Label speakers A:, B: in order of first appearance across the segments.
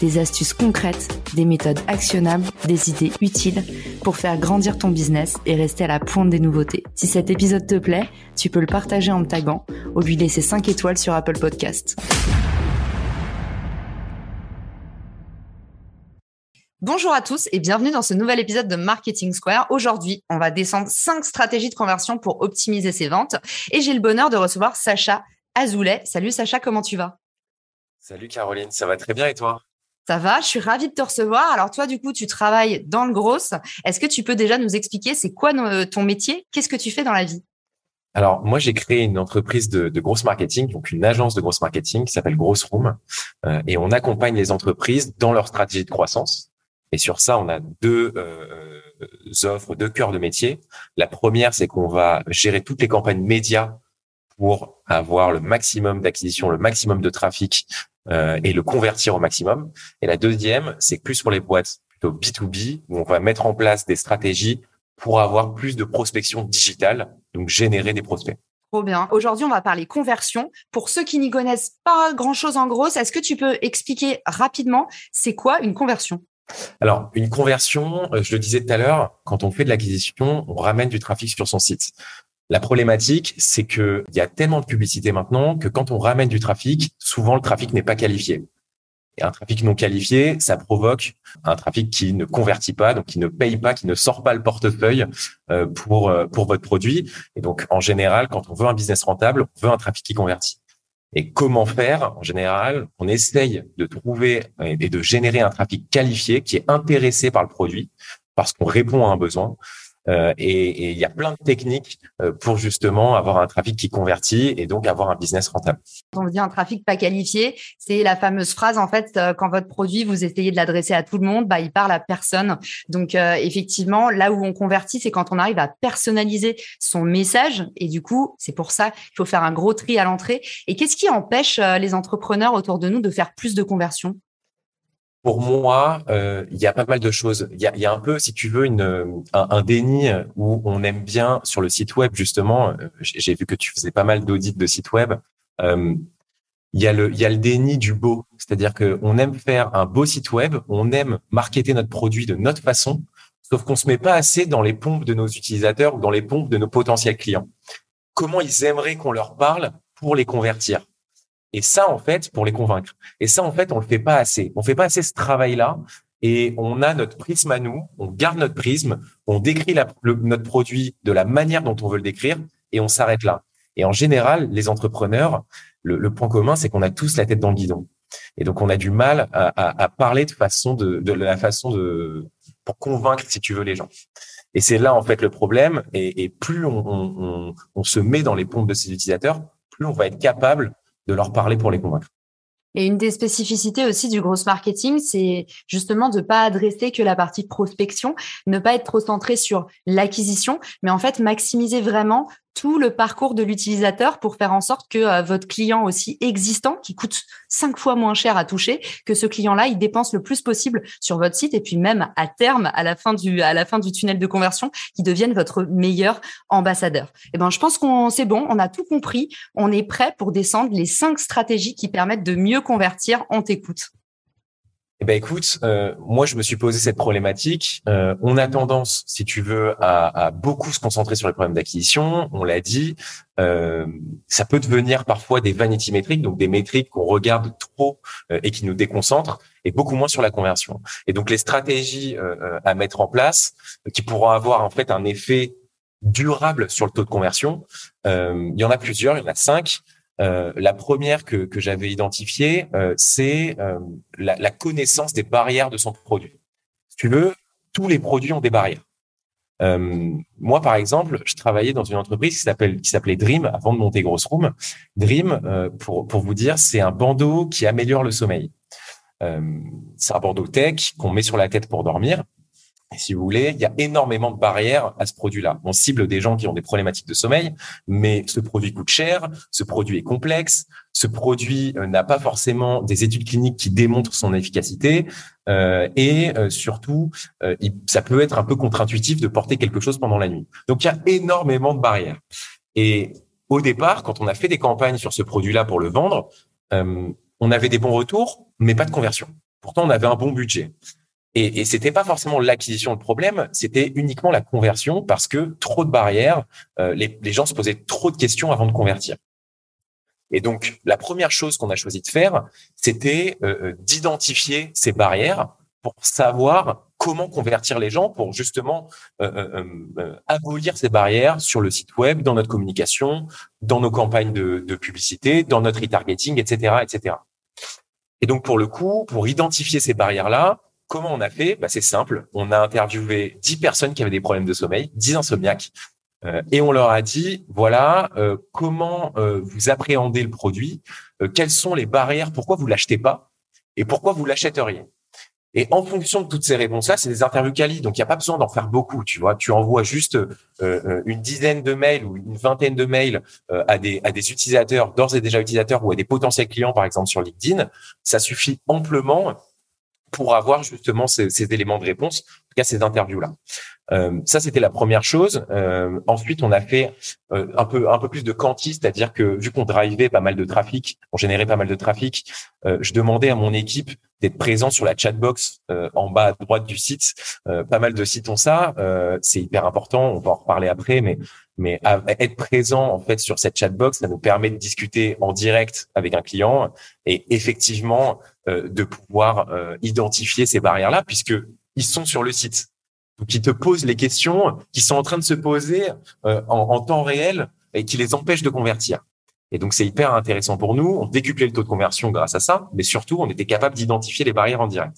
A: des astuces concrètes, des méthodes actionnables, des idées utiles pour faire grandir ton business et rester à la pointe des nouveautés. Si cet épisode te plaît, tu peux le partager en me taguant ou lui laisser 5 étoiles sur Apple Podcast. Bonjour à tous et bienvenue dans ce nouvel épisode de Marketing Square. Aujourd'hui, on va descendre 5 stratégies de conversion pour optimiser ses ventes et j'ai le bonheur de recevoir Sacha Azoulay. Salut Sacha, comment tu vas?
B: Salut Caroline, ça va très bien et toi?
A: Ça va, je suis ravie de te recevoir. Alors toi, du coup, tu travailles dans le gros. Est-ce que tu peux déjà nous expliquer c'est quoi ton métier? Qu'est-ce que tu fais dans la vie?
B: Alors moi j'ai créé une entreprise de, de grosse marketing, donc une agence de grosse marketing qui s'appelle Gross Room, euh, et on accompagne les entreprises dans leur stratégie de croissance. Et sur ça, on a deux euh, offres, deux cœurs de métier. La première, c'est qu'on va gérer toutes les campagnes médias pour avoir le maximum d'acquisition, le maximum de trafic euh, et le convertir au maximum. Et la deuxième, c'est plus pour les boîtes plutôt B2B, où on va mettre en place des stratégies pour avoir plus de prospection digitale, donc générer des prospects.
A: Trop bien. Aujourd'hui, on va parler conversion. Pour ceux qui n'y connaissent pas grand-chose en gros, est-ce que tu peux expliquer rapidement c'est quoi une conversion?
B: Alors, une conversion, euh, je le disais tout à l'heure, quand on fait de l'acquisition, on ramène du trafic sur son site. La problématique, c'est que il y a tellement de publicité maintenant que quand on ramène du trafic, souvent le trafic n'est pas qualifié. Et un trafic non qualifié, ça provoque un trafic qui ne convertit pas, donc qui ne paye pas, qui ne sort pas le portefeuille euh, pour euh, pour votre produit. Et donc en général, quand on veut un business rentable, on veut un trafic qui convertit. Et comment faire? En général, on essaye de trouver et de générer un trafic qualifié qui est intéressé par le produit parce qu'on répond à un besoin. Euh, et il y a plein de techniques euh, pour justement avoir un trafic qui convertit et donc avoir un business rentable.
A: On dit un trafic pas qualifié, c'est la fameuse phrase en fait euh, quand votre produit vous essayez de l'adresser à tout le monde, bah il parle à personne. Donc effectivement, là où on convertit, c'est quand on arrive à personnaliser son message et du coup, c'est pour ça qu'il faut faire un gros tri à l'entrée. Et qu'est-ce qui empêche les entrepreneurs autour de nous de faire plus de conversions?
B: Pour moi, euh, il y a pas mal de choses. Il y a, un peu, si tu veux, une, un, déni où on aime bien sur le site web justement. Euh, j'ai vu que tu faisais pas mal d'audits de sites web. Euh, il y a le, y déni du beau, c'est-à-dire que on aime faire un beau site web, on aime marketer notre produit de notre façon, sauf qu'on se met pas assez dans les pompes de nos utilisateurs ou dans les pompes de nos potentiels clients. Comment ils aimeraient qu'on leur parle pour les convertir? Et ça, en fait, pour les convaincre. Et ça, en fait, on le fait pas assez. On fait pas assez ce travail-là. Et on a notre prisme à nous, on garde notre prisme, on décrit notre produit de la manière dont on veut le décrire et on s'arrête là. Et en général, les entrepreneurs, le, point commun, c'est qu'on a tous la tête dans le guidon. Et donc, on a du mal à, parler de façon de, de la façon de pour convaincre, si tu veux, les gens. Et c'est là en fait le problème. Et, plus on, on, se met dans les pompes de ces utilisateurs, plus on va être capable de leur parler pour les convaincre.
A: Et une des spécificités aussi du gros marketing, c'est justement de pas adresser que la partie prospection, ne pas être trop centré sur l'acquisition, mais en fait maximiser vraiment tout le parcours de l'utilisateur pour faire en sorte que euh, votre client aussi existant, qui coûte cinq fois moins cher à toucher, que ce client-là, il dépense le plus possible sur votre site et puis même à terme, à la fin du, à la fin du tunnel de conversion, qui devienne votre meilleur ambassadeur. Et eh ben, je pense qu'on c'est bon, on a tout compris, on est prêt pour descendre les cinq stratégies qui permettent de mieux convertir. On t'écoute.
B: Eh ben écoute, euh, moi je me suis posé cette problématique. Euh, on a tendance, si tu veux, à, à, beaucoup se concentrer sur les problèmes d'acquisition. On l'a dit, euh, ça peut devenir parfois des vanity métriques, donc des métriques qu'on regarde trop euh, et qui nous déconcentrent, et beaucoup moins sur la conversion. Et donc les stratégies euh, à mettre en place, qui pourront avoir en fait un effet durable sur le taux de conversion, il y en a plusieurs, il y en a cinq. Euh, la première que, que j'avais identifiée, euh, c'est euh, la, la, connaissance des barrières de son produit. Si tu veux, tous les produits ont des barrières. moi, par exemple, je travaillais dans une entreprise qui s'appelait Dream avant de monter Gross Room. Dream, pour pour vous dire, c'est un bandeau qui améliore le sommeil. c'est un bandeau tech qu'on met sur la tête pour dormir. Si vous voulez, il y a énormément de barrières à ce produit-là. On cible des gens qui ont des problématiques de sommeil, mais ce produit coûte cher, ce produit est complexe, ce produit euh, n'a pas forcément des études cliniques qui démontrent son efficacité, euh, et euh, surtout, euh, ça peut être un peu contre-intuitif de porter quelque chose pendant la nuit. Donc il y a énormément de barrières. Et au départ, quand on a fait des campagnes sur ce produit-là pour le vendre, on avait des bons retours, mais pas de conversion. Pourtant, on avait un bon budget. Et, et c'était pas forcément l'acquisition le problème, c'était uniquement la conversion parce que trop de barrières, euh, les, les, gens se posaient trop de questions avant de convertir. Et donc, la première chose qu'on a choisi de faire, c'était euh, euh, d'identifier ces barrières pour savoir comment convertir les gens, pour justement abolir ces barrières sur le site web, dans notre communication, dans nos campagnes de, de publicité, dans notre retargeting, etc., etc. Et donc, pour le coup, pour identifier ces barrières-là, Comment on a fait? Bah, C'est simple. On a interviewé 10 personnes qui avaient des problèmes de sommeil, 10 insomniaques, euh, et on leur a dit, voilà, euh, comment euh, vous appréhendez le produit, quelles sont les barrières, pourquoi vous l'achetez pas? Et pourquoi vous l'achèteriez? Et en fonction de toutes ces réponses-là, c'est des interviews quali, donc il n'y a pas besoin d'en faire beaucoup, tu vois. Tu envoies juste une dizaine de mails ou une vingtaine de mails à des à des utilisateurs d'ores et déjà utilisateurs ou à des potentiels clients, par exemple sur LinkedIn, ça suffit amplement pour avoir justement ces, éléments de réponse, en tout cas ces interviews-là. Euh, ça, c'était la première chose. Euh, ensuite, on a fait euh, un peu un peu plus de quanti, c'est-à-dire que vu qu'on drivait pas mal de trafic, on générait pas mal de trafic, euh, je demandais à mon équipe d'être présent sur la chatbox euh, en bas à droite du site. pas mal de sites ont ça. c'est hyper important. On va en reparler après, mais mais être présent en fait sur cette chatbox, ça nous permet de discuter en direct avec un client et effectivement de pouvoir identifier ces barrières-là puisque ils sont sur le site qui te posent les questions qui sont en train de se poser euh, en, en, temps réel et qui les empêchent de convertir. Et donc, c'est hyper intéressant pour nous. On décuplait le taux de conversion grâce à ça, mais surtout, on était capable d'identifier les barrières en direct.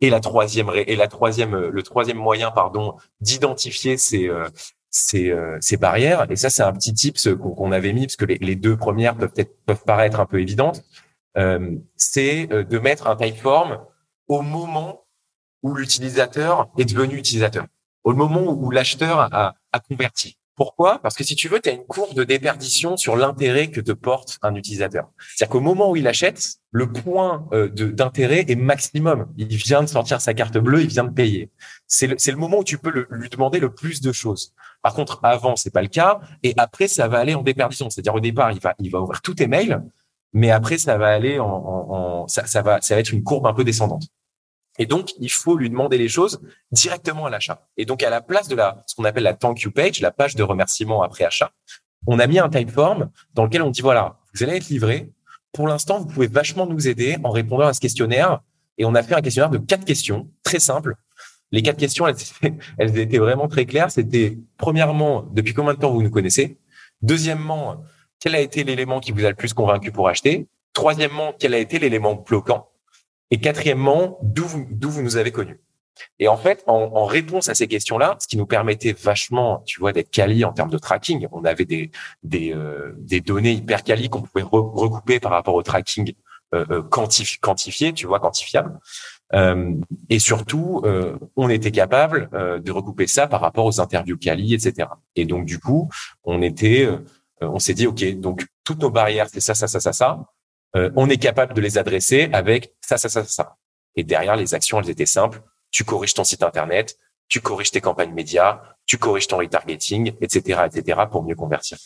B: Et la troisième, et la troisième, le troisième moyen, pardon, d'identifier ces, euh, ces, euh, ces barrières. Et ça, c'est un petit tips qu'on avait mis parce que les, les, deux premières peuvent être, peuvent paraître un peu évidentes. Euh, c'est de mettre un typeform au moment où l'utilisateur est devenu utilisateur, au moment où l'acheteur a, converti. Pourquoi? Parce que si tu veux, tu as une courbe de déperdition sur l'intérêt que te porte un utilisateur. C'est-à-dire qu'au moment où il achète, le point euh, d'intérêt est maximum. Il vient de sortir sa carte bleue, il vient de payer. C'est le, moment où tu peux lui demander le plus de choses. Par contre, avant, c'est pas le cas, et après, ça va aller en déperdition. C'est-à-dire au départ, il va, ouvrir tous tes mails, mais après, ça va aller en, ça va être une courbe un peu descendante. Et donc, il faut lui demander les choses directement à l'achat. Et donc, à la place de ce qu'on appelle la thank you page, la page de remerciement après achat, on a mis un typeform dans lequel on dit, voilà, vous allez être livré. Pour l'instant, vous pouvez vachement nous aider en répondant à ce questionnaire. Et on a fait un questionnaire de quatre questions, très simples. Les quatre questions, elles, elles étaient vraiment très claires. C'était, premièrement, depuis combien de temps vous nous connaissez? Deuxièmement, quel a été l'élément qui vous a le plus convaincu pour acheter? Troisièmement, quel a été l'élément bloquant? Et quatrièmement, d'où vous, vous nous avez connus. Et en fait, en, en réponse à ces questions-là, ce qui nous permettait vachement, tu vois, d'être quali en termes de tracking, on avait des des, euh, des données hyper quali qu'on pouvait recouper par rapport au tracking euh, euh quantifié, tu vois, quantifiable. Euh, et surtout, euh, on était capable euh, de recouper ça par rapport aux interviews quali, etc. Et donc du coup, on était, on s'est dit, ok, donc toutes nos barrières, c'est ça, ça, ça, ça, ça euh, on est capable de les adresser avec ça, ça, ça, ça. Et derrière, les actions, elles étaient simples. Tu corriges ton site internet, tu corriges tes campagnes médias, tu corriges ton retargeting, etc., etc., pour mieux convertir.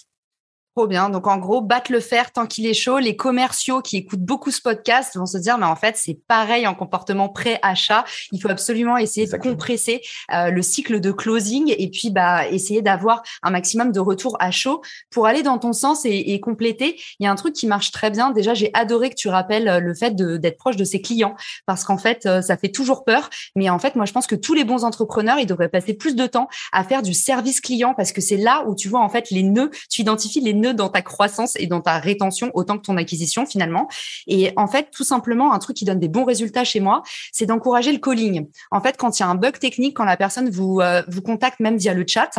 A: Trop bien. Donc, en gros, battre le fer tant qu'il est chaud. Les commerciaux qui écoutent beaucoup ce podcast vont se dire, mais en fait, c'est pareil en comportement pré-achat. Il faut absolument essayer de compresser euh, le cycle de closing et puis bah, essayer d'avoir un maximum de retour à chaud pour aller dans ton sens et, et, compléter. Il y a un truc qui marche très bien. Déjà, j'ai adoré que tu rappelles euh, le fait d'être proche de ses clients parce qu'en fait, euh, ça fait toujours peur. Mais en fait, moi, je pense que tous les bons entrepreneurs, ils devraient passer plus de temps à faire du service client parce que c'est là où tu vois en fait les nœuds, tu identifies les dans ta croissance et dans ta rétention autant que ton acquisition finalement. Et en fait, tout simplement, un truc qui donne des bons résultats chez moi, c'est d'encourager le calling. En fait, quand il y a un bug technique, quand la personne vous euh, vous contacte même via le chat,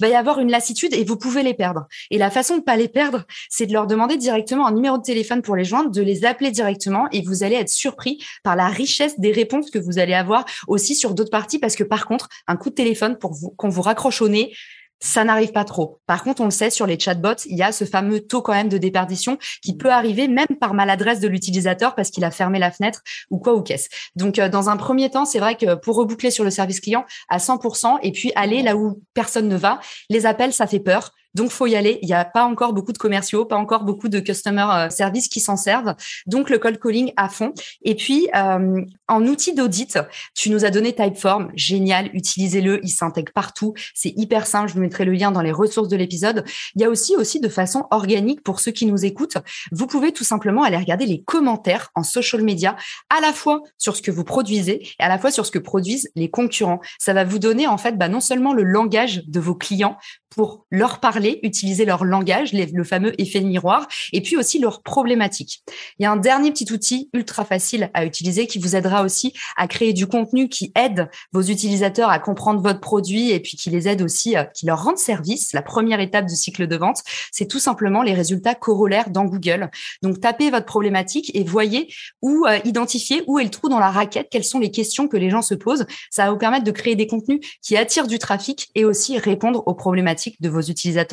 A: va y avoir une lassitude et vous pouvez les perdre. Et la façon de pas les perdre, c'est de leur demander directement un numéro de téléphone pour les joindre, de les appeler directement et vous allez être surpris par la richesse des réponses que vous allez avoir aussi sur d'autres parties parce que par contre, un coup de téléphone pour vous qu'on vous raccroche au nez, ça n'arrive pas trop. Par contre, on le sait, sur les chatbots, il y a ce fameux taux quand même de déperdition qui peut arriver même par maladresse de l'utilisateur parce qu'il a fermé la fenêtre ou quoi ou qu'est-ce. Donc, euh, dans un premier temps, c'est vrai que pour reboucler sur le service client à 100% et puis aller là où personne ne va, les appels, ça fait peur. Donc, faut y aller. Il n'y a pas encore beaucoup de commerciaux, pas encore beaucoup de customer euh, service qui s'en servent. Donc, le cold calling à fond. Et puis, euh, en outil d'audit, tu nous as donné Typeform. Génial. Utilisez-le. Il s'intègre partout. C'est hyper simple. Je vous mettrai le lien dans les ressources de l'épisode. Il y a aussi, aussi de façon organique pour ceux qui nous écoutent. Vous pouvez tout simplement aller regarder les commentaires en social media, à la fois sur ce que vous produisez et à la fois sur ce que produisent les concurrents. Ça va vous donner, en fait, bah, non seulement le langage de vos clients pour leur parler, utiliser leur langage, le fameux effet de miroir, et puis aussi leurs problématiques. Il y a un dernier petit outil ultra facile à utiliser qui vous aidera aussi à créer du contenu qui aide vos utilisateurs à comprendre votre produit et puis qui les aide aussi, euh, qui leur rende service. La première étape du cycle de vente, c'est tout simplement les résultats corollaires dans Google. Donc tapez votre problématique et voyez où euh, identifier où est le trou dans la raquette, quelles sont les questions que les gens se posent. Ça va vous permettre de créer des contenus qui attirent du trafic et aussi répondre aux problématiques de vos utilisateurs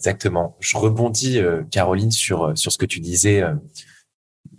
B: Exactement. Je rebondis, euh, Caroline, sur euh, sur ce que tu disais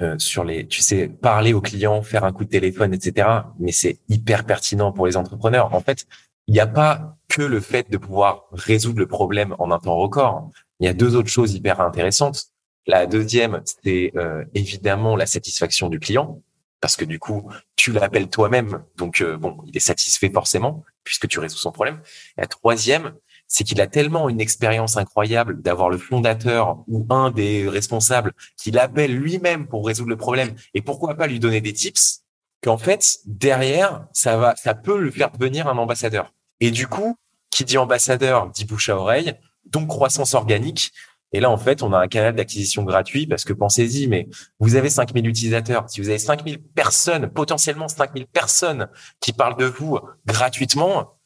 B: euh, sur les, tu sais, parler aux clients, faire un coup de téléphone, etc. Mais c'est hyper pertinent pour les entrepreneurs. En fait, il n'y a pas que le fait de pouvoir résoudre le problème en un temps record. Il y a deux autres choses hyper intéressantes. La deuxième, c'est évidemment la satisfaction du client, parce que du coup, tu l'appelles toi-même, donc bon, il est satisfait forcément puisque tu résous son problème. la troisième, c'est qu'il a tellement une expérience incroyable d'avoir le fondateur ou un des responsables qui l'appelle lui-même pour résoudre le problème et pourquoi pas lui donner des tips qu'en fait derrière ça va ça peut le faire devenir un ambassadeur. Et du coup, qui dit ambassadeur dit bouche à oreille, donc croissance organique. Et là, en fait, on a un canal d'acquisition gratuit parce que pensez-y, mais vous avez 5000 utilisateurs. Si vous avez 5000 personnes, potentiellement 5000 personnes qui parlent de vous gratuitement,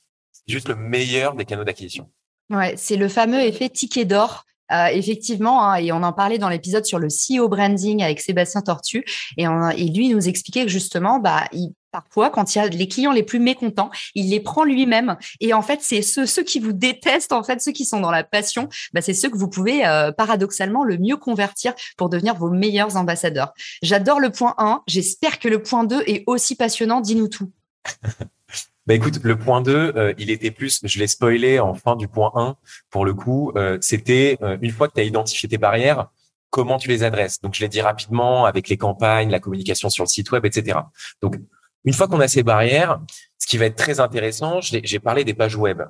B: juste le meilleur des canaux d'acquisition.
A: Ouais, c'est le fameux effet ticket d'or. Euh, effectivement, hein, et on en parlait dans l'épisode sur le CEO branding avec Sébastien Tortu, et, on, et lui nous expliquait que justement, bah, il, parfois, quand il y a les clients les plus mécontents, il les prend lui-même. Et en fait, c'est ceux, ceux qui vous détestent, en fait, ceux qui sont dans la passion, bah, c'est ceux que vous pouvez euh, paradoxalement le mieux convertir pour devenir vos meilleurs ambassadeurs. J'adore le point 1. J'espère que le point 2 est aussi passionnant. Dis-nous tout.
B: Bah écoute, le point 2, euh, il était plus, je l'ai spoilé en fin du point 1, pour le coup, euh, c'était euh, une fois que tu as identifié tes barrières, comment tu les adresses. Donc je l'ai dit rapidement avec les campagnes, la communication sur le site web, etc. Donc une fois qu'on a ces barrières, ce qui va être très intéressant, j'ai parlé des pages web.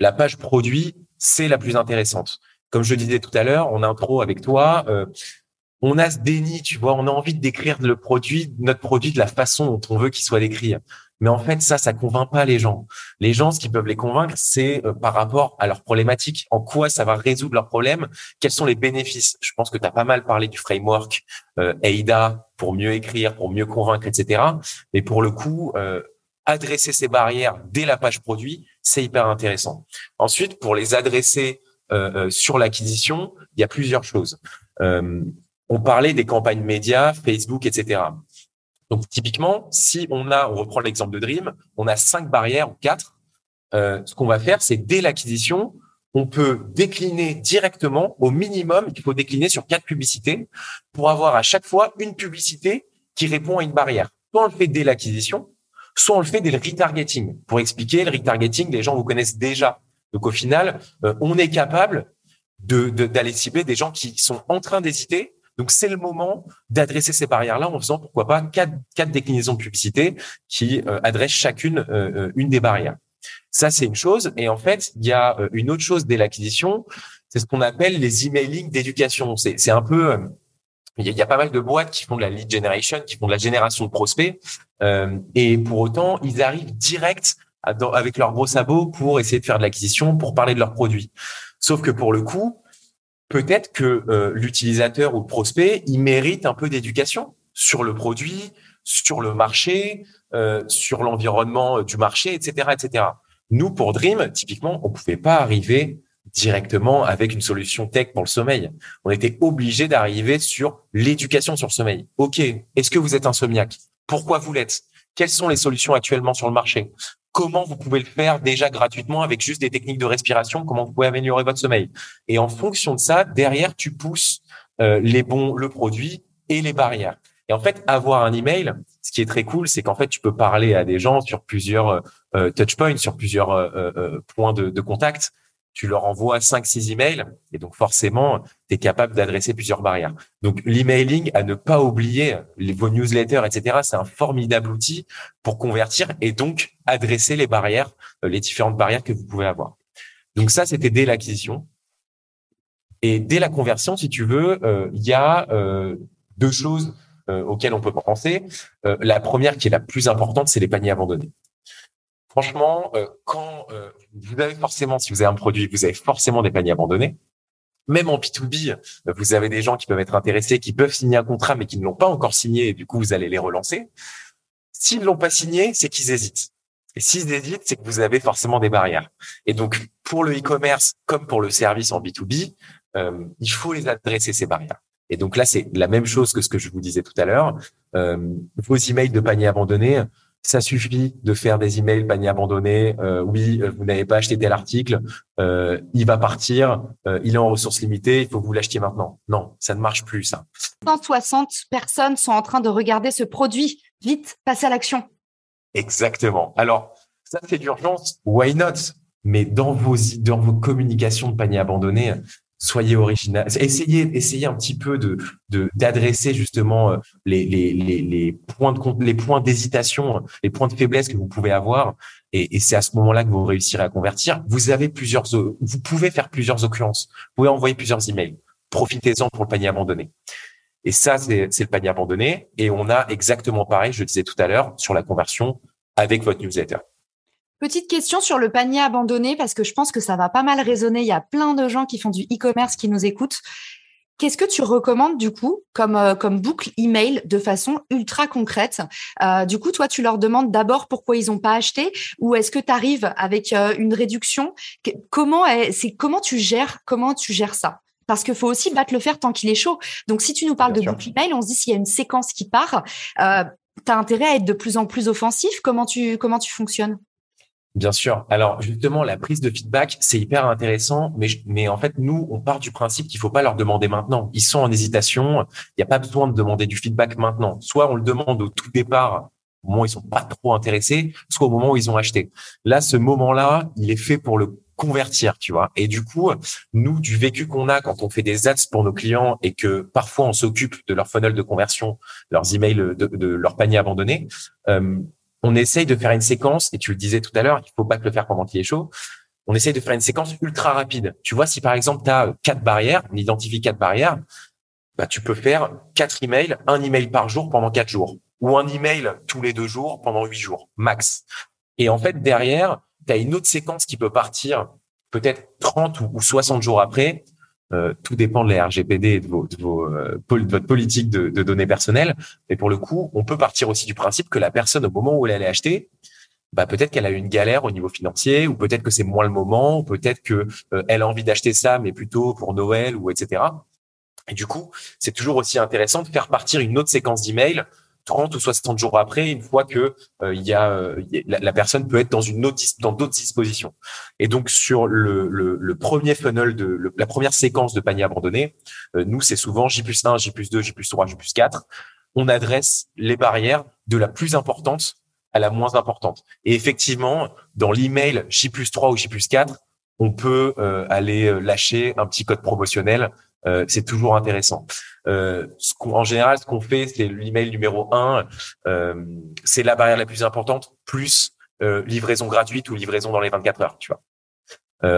B: la page produit, c'est la plus intéressante. Comme je disais tout à l'heure, on intro avec toi, on a ce déni, tu vois, on a envie de décrire le produit, notre produit de la façon dont on veut qu'il soit décrit. Mais en fait, ça, ça convainc pas les gens. Les gens, ce qui peuvent les convaincre, c'est euh, par rapport à leurs problématiques, en quoi ça va résoudre leurs problèmes, quels sont les bénéfices. Je pense que tu as pas mal parlé du framework euh, AIDA pour mieux écrire, pour mieux convaincre, etc. Mais pour le coup, euh, adresser ces barrières dès la page produit, c'est hyper intéressant. Ensuite, pour les adresser euh, sur l'acquisition, il y a plusieurs choses. On parlait des campagnes médias, Facebook, etc. Donc typiquement, si on a, on reprend l'exemple de Dream, on a cinq barrières ou quatre. Euh, ce qu'on va faire, c'est dès l'acquisition, on peut décliner directement au minimum. Il faut décliner sur quatre publicités pour avoir à chaque fois une publicité qui répond à une barrière. Soit on le fait dès l'acquisition, soit on le fait dès le retargeting. Pour expliquer, le retargeting, les gens vous connaissent déjà. Donc au final, euh, on est capable de d'aller cibler des gens qui sont en train d'hésiter donc, c'est le moment d'adresser ces barrières-là en faisant, pourquoi pas, quatre, quatre déclinaisons de publicité qui euh, adressent chacune euh, euh, une des barrières. Ça, c'est une chose. Et en fait, il y a une autre chose dès l'acquisition, c'est ce qu'on appelle les emailing d'éducation. C'est un peu... il y, a, pas mal de boîtes qui font de la lead generation, qui font de la génération de prospects. et pour autant, ils arrivent direct avec leurs gros sabots pour essayer de faire de l'acquisition, pour parler de leurs produits. Sauf que pour le coup, peut-être que euh, l'utilisateur ou le prospect, il mérite un peu d'éducation sur le produit, sur le marché, euh, sur l'environnement du marché, etc., etc. Nous, pour Dream, typiquement, on pouvait pas arriver directement avec une solution tech pour le sommeil. On était obligé d'arriver sur l'éducation sur le sommeil. OK, est-ce que vous êtes insomniaque? Pourquoi vous l'êtes? Quelles sont les solutions actuellement sur le marché? Comment vous pouvez le faire déjà gratuitement avec juste des techniques de respiration Comment vous pouvez améliorer votre sommeil Et en fonction de ça, derrière, tu pousses euh, les bons, le produit et les barrières. Et en fait, avoir un email, ce qui est très cool, c'est qu'en fait, tu peux parler à des gens sur plusieurs euh, euh touch points, sur plusieurs euh, points de contact tu leur envoies 5-6 emails et donc forcément, tu es capable d'adresser plusieurs barrières. Donc l'emailing, à ne pas oublier, vos newsletters, etc., c'est un formidable outil pour convertir et donc adresser les barrières, euh, les différentes barrières que vous pouvez avoir. Donc ça, c'était dès l'acquisition. Et dès la conversion, si tu veux, euh, il y a euh, deux choses auxquelles on peut penser. la première, qui est la plus importante, c'est les paniers abandonnés. Franchement, euh, quand euh, vous avez forcément, si vous avez un produit, vous avez forcément des paniers abandonnés. Même en B2B, vous avez des gens qui peuvent être intéressés, qui peuvent signer un contrat, mais qui ne l'ont pas encore signé, et du coup, vous allez les relancer. S'ils ne l'ont pas signé, c'est qu'ils hésitent. Et s'ils hésitent, c'est que vous avez forcément des barrières. Et donc, pour le e-commerce, comme pour le service en B2B, euh, il faut les adresser, ces barrières. Et donc là, c'est la même chose que ce que je vous disais tout à l'heure. Euh, vos emails de panier abandonnés, ça suffit de faire des emails panier abandonné. Euh, oui, euh, vous n'avez pas acheté tel article, euh, il va partir, il est en ressources limitées, il faut que vous l'achetiez maintenant. Non, ça ne marche plus ça.
A: 160 personnes sont en train de regarder ce produit. Vite, passez à l'action.
B: Exactement. Alors, ça c'est d'urgence. Why not? Mais dans vos dans vos communications de panier abandonné, soyez original, essayez, essayez un petit peu de d'adresser justement euh, les, les, les, les, points de les points d'hésitation, les points de faiblesse que vous pouvez avoir, et, c'est à ce moment-là que vous réussirez à convertir. Vous avez plusieurs, vous pouvez faire plusieurs occurrences, vous pouvez envoyer plusieurs emails. Profitez-en pour le panier abandonné. Et ça, c'est le panier abandonné. Et on a exactement pareil, je disais tout à l'heure, sur la conversion avec votre newsletter.
A: Petite question sur le panier abandonné, parce que je pense que ça va pas mal résonner. Il y a plein de gens qui font du e-commerce qui nous écoutent. Qu'est-ce que tu recommandes du coup comme, euh, comme boucle email de façon ultra concrète? Euh, Du coup, toi, tu leur demandes d'abord pourquoi ils n'ont pas acheté ou est-ce que tu arrives avec euh, une réduction? Comment c'est comment tu gères comment tu gères ça? Parce qu'il faut aussi battre le fer tant qu'il est chaud. Donc, si tu nous parles de boucle email, on se dit s'il y a une séquence qui part, euh, tu as intérêt à être de plus en plus offensif. Comment tu comment tu fonctionnes?
B: Bien sûr. Alors justement, la prise de feedback, c'est hyper intéressant, mais mais en fait, nous, on part du principe qu'il faut pas leur demander maintenant. Ils sont en hésitation. Il n'y a pas besoin de demander du feedback maintenant. Soit on le demande au tout départ, au moment où ils sont pas trop intéressés, soit au moment où ils ont acheté. Là, ce moment-là, il est fait pour le convertir, tu vois. Et du coup, nous, du vécu qu'on a quand on fait des ads pour nos clients et que parfois on s'occupe de leur funnel de conversion, leurs emails de, leur panier abandonné, euh, on essaye de faire une séquence, et tu le disais tout à l'heure, il faut pas que le faire pendant qu'il est chaud. On essaye de faire une séquence ultra rapide. Tu vois, si par exemple, tu as quatre barrières, on identifie quatre barrières, bah, tu peux faire quatre emails, un email par jour pendant quatre jours, ou un email tous les deux jours pendant huit jours, max. Et en fait, derrière, tu as une autre séquence qui peut partir peut-être 30 ou 60 jours après, euh, tout dépend de la RGPD et de, vos, de, vos, euh, de votre politique de, de, données personnelles. Mais pour le coup, on peut partir aussi du principe que la personne, au moment où elle allait acheter, bah, peut-être qu'elle a eu une galère au niveau financier, ou peut-être que c'est moins le moment, ou peut-être que euh, a envie d'acheter ça, mais plutôt pour Noël ou etc. Et du coup, c'est toujours aussi intéressant de faire partir une autre séquence d'emails 30 ou 60 jours après, une fois que euh, il y a euh, la, personne peut être dans une autre dans d'autres dispositions. Et donc sur le, le, le premier funnel de la première séquence de panier abandonné, euh, nous c'est souvent J plus 1, J plus 2, J plus 3, J plus 4. On adresse les barrières de la plus importante à la moins importante. Et effectivement, dans l'email J plus 3 ou J plus 4, on peut aller lâcher un petit code promotionnel euh, c'est toujours intéressant. Euh, en général, ce qu'on fait, c'est l'email numéro un, euh, c'est la barrière la plus importante, plus livraison gratuite ou livraison dans les 24 heures, tu vois.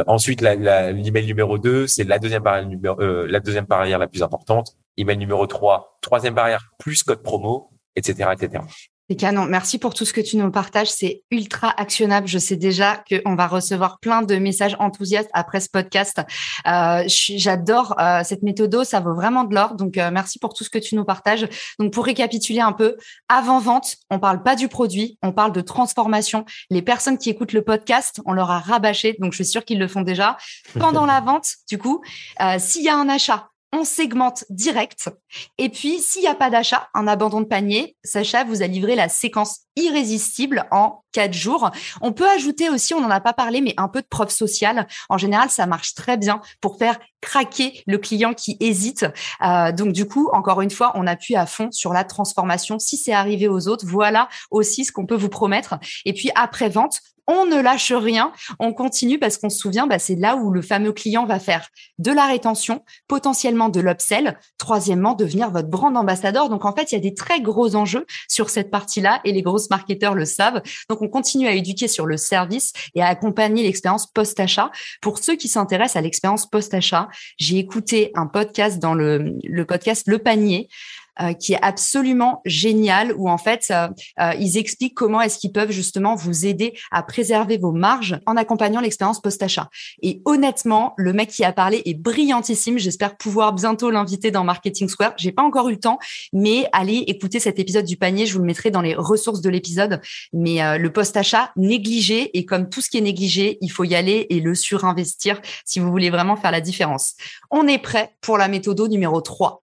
B: Ensuite, l'email numéro 2, c'est la deuxième barrière la deuxième barrière la plus importante. Email numéro 3, troisième barrière plus code promo, etc., etc.
A: C'est canon. Merci pour tout ce que tu nous partages. C'est ultra actionnable. Je sais déjà qu'on va recevoir plein de messages enthousiastes après ce podcast. Euh, J'adore euh, cette méthode. Ça vaut vraiment de l'or. Donc, euh, merci pour tout ce que tu nous partages. Donc, pour récapituler un peu, avant vente, on parle pas du produit, on parle de transformation. Les personnes qui écoutent le podcast, on leur a rabâché. Donc, je suis sûre qu'ils le font déjà. Pendant la vente, du coup, euh, s'il y a un achat, on segmente direct. Et puis, s'il n'y a pas d'achat, un abandon de panier, Sacha vous a livré la séquence irrésistible en quatre jours. On peut ajouter aussi, on n'en a pas parlé, mais un peu de preuve sociale. En général, ça marche très bien pour faire craquer le client qui hésite. Euh, donc, du coup, encore une fois, on appuie à fond sur la transformation. Si c'est arrivé aux autres, voilà aussi ce qu'on peut vous promettre. Et puis, après vente, on ne lâche rien, on continue parce qu'on se souvient, bah, c'est là où le fameux client va faire de la rétention, potentiellement de l'upsell, troisièmement, devenir votre brand ambassadeur. Donc en fait, il y a des très gros enjeux sur cette partie-là et les grosses marketeurs le savent. On continue à éduquer sur le service et à accompagner l'expérience post-achat. Pour ceux qui s'intéressent à l'expérience post-achat, j'ai écouté un podcast dans le, le podcast Le Panier euh, qui est absolument génial où en fait euh, euh, ils expliquent comment est-ce qu'ils peuvent justement vous aider à préserver vos marges en accompagnant l'expérience post-achat. Et honnêtement, le mec qui a parlé est brillantissime. J'espère pouvoir bientôt l'inviter dans Marketing Square. J'ai pas encore eu le temps, mais allez écouter cet épisode du panier. Je vous le mettrai dans les ressources de l'épisode. Mais le post-achat négligé et comme tout ce qui est négligé, il faut y aller et le surinvestir si vous voulez vraiment faire la différence. On est prêt pour la méthode numéro 3.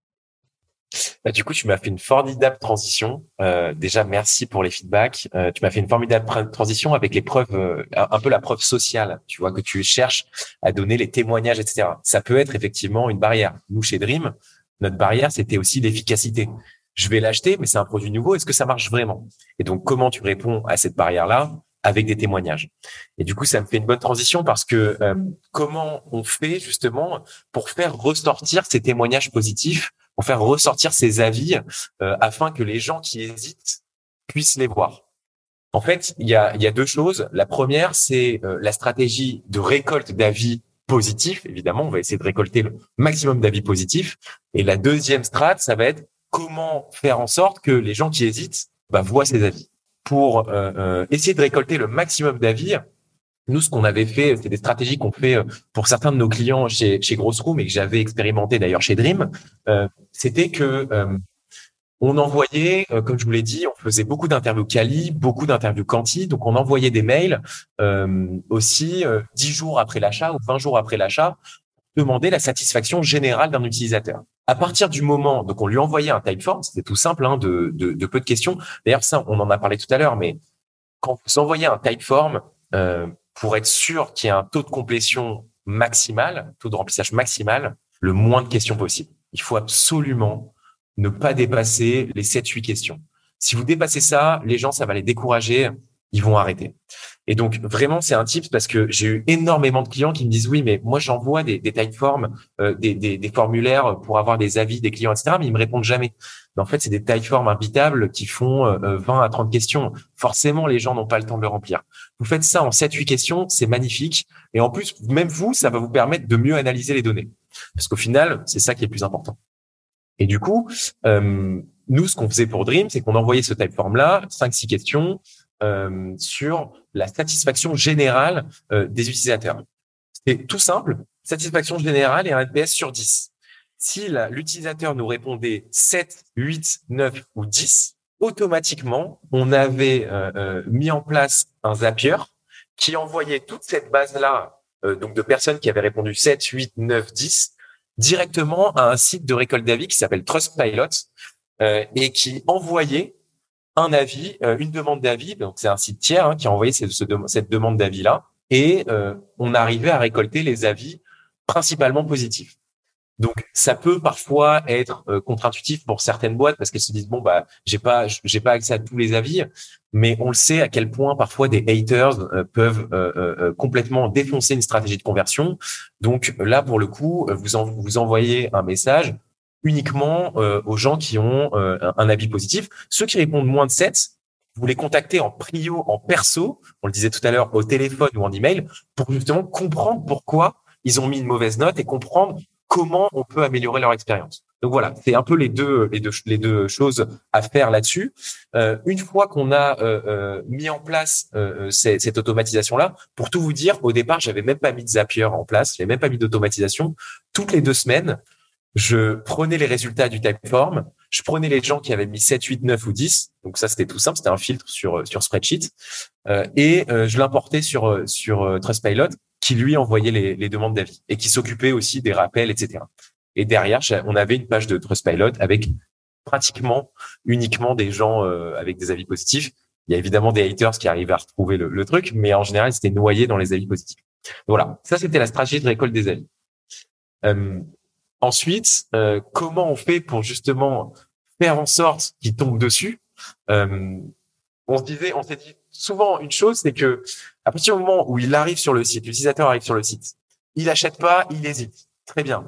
B: Bah, du coup, tu m'as fait une formidable transition. Euh, déjà, merci pour les feedbacks. Euh, tu m'as fait une formidable transition avec les preuves, euh, un peu la preuve sociale, tu vois, que tu cherches à donner les témoignages, etc. Ça peut être effectivement une barrière. Nous, chez Dream, notre barrière, c'était aussi l'efficacité. Je vais l'acheter, mais c'est un produit nouveau. Est-ce que ça marche vraiment? Et donc, comment tu réponds à cette barrière-là avec des témoignages? Et du coup, ça me fait une bonne transition parce que comment on fait justement pour faire ressortir ces témoignages positifs pour faire ressortir ses avis euh, afin que les gens qui hésitent puissent les voir. En fait, il y a, il y a deux choses. La première, c'est euh, la stratégie de récolte d'avis positifs. Évidemment, on va essayer de récolter le maximum d'avis positifs. Et la deuxième strate, ça va être comment faire en sorte que les gens qui hésitent bah, voient ces avis. Pour euh, essayer de récolter le maximum d'avis, nous, ce qu'on avait fait, c'est des stratégies qu'on fait pour certains de nos clients chez, chez Grossroom et que j'avais expérimenté d'ailleurs chez Dream. Euh, c'était que euh, on envoyait, euh, comme je vous l'ai dit, on faisait beaucoup d'interviews quali, beaucoup d'interviews quanti, donc on envoyait des mails euh, aussi dix jours après l'achat ou 20 jours après l'achat, demander la satisfaction générale d'un utilisateur. À partir du moment, donc on lui envoyait un typeform, c'était tout simple, hein, de, de, de, peu de questions. D'ailleurs, ça, on en a parlé tout à l'heure, mais quand vous envoyez un typeform euh, pour être sûr qu'il y ait un taux de complétion maximal, taux de remplissage maximal, le moins de questions possible il faut absolument ne pas dépasser les 7-8 questions. Si vous dépassez ça, les gens, ça va les décourager, ils vont arrêter. Et donc, vraiment, c'est un tip parce que j'ai eu énormément de clients qui me disent, oui, mais moi, j'envoie des, des typeforms, euh, des, des, des, formulaires pour avoir des avis des clients, etc., mais ils me répondent jamais. Mais en fait, c'est des typeforms imbitables qui font 20 euh, euh, à 30 questions. Forcément, les gens n'ont pas le temps de le remplir. Vous faites ça en 7-8 questions, c'est magnifique. Et en plus, même vous, ça va vous permettre de mieux analyser les données. Parce qu'au final, c'est ça qui est le plus important. Et du coup, euh, nous, ce qu'on faisait pour Dream, c'est qu'on envoyait ce typeform-là, 5-6 questions euh, sur la satisfaction générale euh, des utilisateurs. C'est tout simple, satisfaction générale et un NPS sur 10. Si l'utilisateur nous répondait 7, 8, 9 ou 10, automatiquement, on avait euh, euh, mis en place un Zapier qui envoyait toute cette base-là euh, donc de personnes qui avaient répondu 7, 8, 9, 10, directement à un site de récolte d'avis qui s'appelle Trustpilot et qui envoyait un avis, une demande d'avis. Donc c'est un site tiers hein, qui a cette, demande d'avis là, et on arrivait à récolter les avis principalement positifs. Donc, ça peut parfois être euh, contre-intuitif pour certaines boîtes parce qu'elles se disent bon bah j'ai pas j'ai pas accès à tous les avis, mais on le sait à quel point parfois des haters euh, peuvent euh, complètement défoncer une stratégie de conversion. Donc là pour le coup, vous en, vous envoyez un message uniquement aux gens qui ont un avis positif. Ceux qui répondent moins de 7, vous les contactez en prio, en perso, on le disait tout à l'heure, au téléphone ou en email, pour justement comprendre pourquoi ils ont mis une mauvaise note et comprendre comment on peut améliorer leur expérience. Donc voilà, c'est un peu les deux, les deux, les deux choses à faire là-dessus. Euh, une fois qu'on a euh, euh, mis en place cette, cette automatisation-là, pour tout vous dire, au départ, j'avais même pas mis de Zapier en place, j'avais même pas mis d'automatisation. Toutes les deux semaines, je prenais les résultats du Typeform, je prenais les gens qui avaient mis 7, 8, 9 ou 10. Donc ça, c'était tout simple, c'était un filtre sur sur spreadsheet, et je l'importais sur sur Trustpilot, qui lui envoyait les, les demandes d'avis et qui s'occupait aussi des rappels, etc. Et derrière, on avait une page de Trustpilot avec pratiquement uniquement des gens euh, avec des avis positifs. Il y a évidemment des haters qui arrivaient à retrouver le, truc, mais en général, c'était noyé dans les avis positifs. Voilà, ça c'était la stratégie de récolte des avis. Euh, ensuite, euh, comment on fait pour justement faire en sorte qu'ils tombent dessus? On se disait, on s'est dit souvent une chose, c'est que à partir du moment où il arrive sur le site, l'utilisateur arrive sur le site, il achète pas, il hésite. Très bien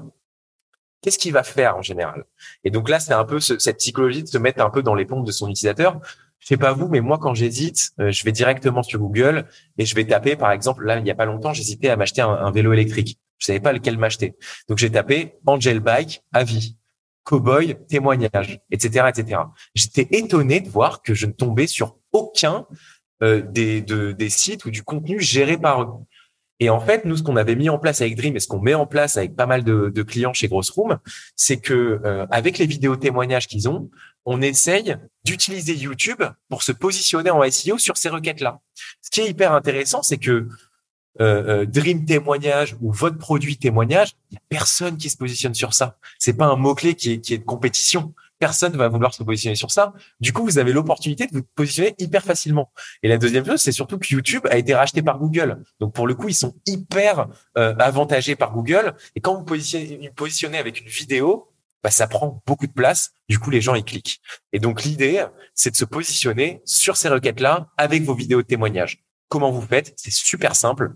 B: qu'est-ce qu'il va faire en général? Et donc là, c'est un peu cette psychologie de se mettre un peu dans les pompes de son utilisateur. Je sais pas vous, mais moi, quand j'hésite, euh, je vais directement sur Google et je vais taper, par exemple, là, il y a pas longtemps, j'hésitais à m'acheter un, vélo électrique. Je savais pas lequel m'acheter. Donc j'ai tapé Angel Bike, avis, cowboy, témoignage, etc., etc. J'étais étonné de voir que je ne tombais sur aucun euh, des, des sites ou du contenu géré par eux. Et en fait, nous, ce qu'on avait mis en place avec Dream et ce qu'on met en place avec pas mal de, de clients chez Grossroom, c'est que euh, avec les vidéos témoignages qu'ils ont, on essaye d'utiliser YouTube pour se positionner en SEO sur ces requêtes-là. Ce qui est hyper intéressant, c'est que euh, euh, Dream témoignage ou votre produit témoignage, il n'y a personne qui se positionne sur ça. C'est pas un mot clé qui est, qui est de compétition personne va vouloir se positionner sur ça. Du coup, vous avez l'opportunité de vous positionner hyper facilement. Et la deuxième chose, c'est surtout que YouTube a été racheté par Google. Donc pour le coup, ils sont hyper euh, avantagés par Google. Et quand vous positionnez, positionnez avec une vidéo, bah, ça prend beaucoup de place. Du coup, les gens y cliquent. Et donc l'idée, c'est de se positionner sur ces requêtes-là avec vos vidéos de témoignage. Comment vous faites? C'est super simple.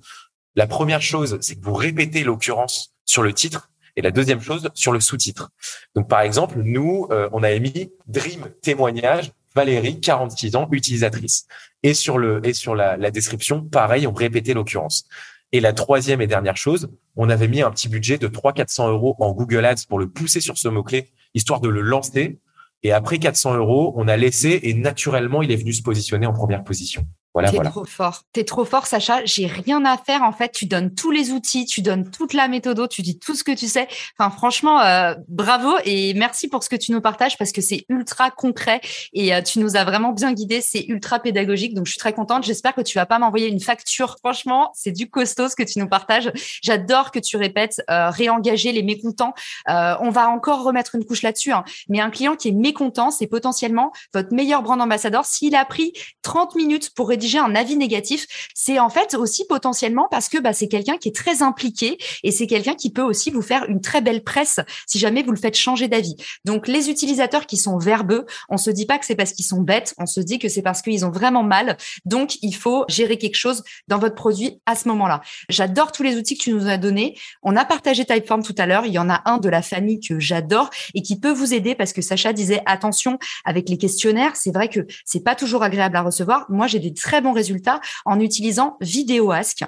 B: La première chose, c'est que vous répétez l'occurrence sur le titre et la deuxième chose, sur le sous-titre. Donc, par exemple, nous, euh, on a mis Dream témoignage, Valérie, 46 ans, utilisatrice. Et sur le et sur la, la description, pareil, on répétait l'occurrence. Et la troisième et dernière chose, on avait mis un petit budget de 300-400 euros en Google Ads pour le pousser sur ce mot-clé, histoire de le lancer. Et après 400 euros, on a laissé et naturellement, il est venu se positionner en première position.
A: Voilà, T'es trop fort. T'es trop fort, Sacha. J'ai rien à faire. En fait, tu donnes tous les outils, tu donnes toute la méthode, tu dis tout ce que tu sais. Enfin, franchement, euh, bravo et merci pour ce que tu nous partages parce que c'est ultra concret et euh, tu nous as vraiment bien guidés. C'est ultra pédagogique. Donc, je suis très contente. J'espère que tu vas pas m'envoyer une facture. Franchement, c'est du costaud ce que tu nous partages. J'adore que tu répètes, euh, réengager les mécontents. on va encore remettre une couche là-dessus. Hein. Mais un client qui est mécontent, c'est potentiellement votre meilleur brand ambassadeur s'il a pris 30 minutes pour un avis négatif, c'est en fait aussi potentiellement parce que bah, c'est quelqu'un qui est très impliqué et c'est quelqu'un qui peut aussi vous faire une très belle presse si jamais vous le faites changer d'avis. Donc les utilisateurs qui sont verbeux, on se dit pas que c'est parce qu'ils sont bêtes, on se dit que c'est parce qu'ils ont vraiment mal. Donc il faut gérer quelque chose dans votre produit à ce moment-là. J'adore tous les outils que tu nous as donnés. On a partagé Typeform tout à l'heure. Il y en a un de la famille que j'adore et qui peut vous aider parce que Sacha disait attention avec les questionnaires. C'est vrai que c'est pas toujours agréable à recevoir. Moi, j'ai des très bons résultats en utilisant VidéoAsk.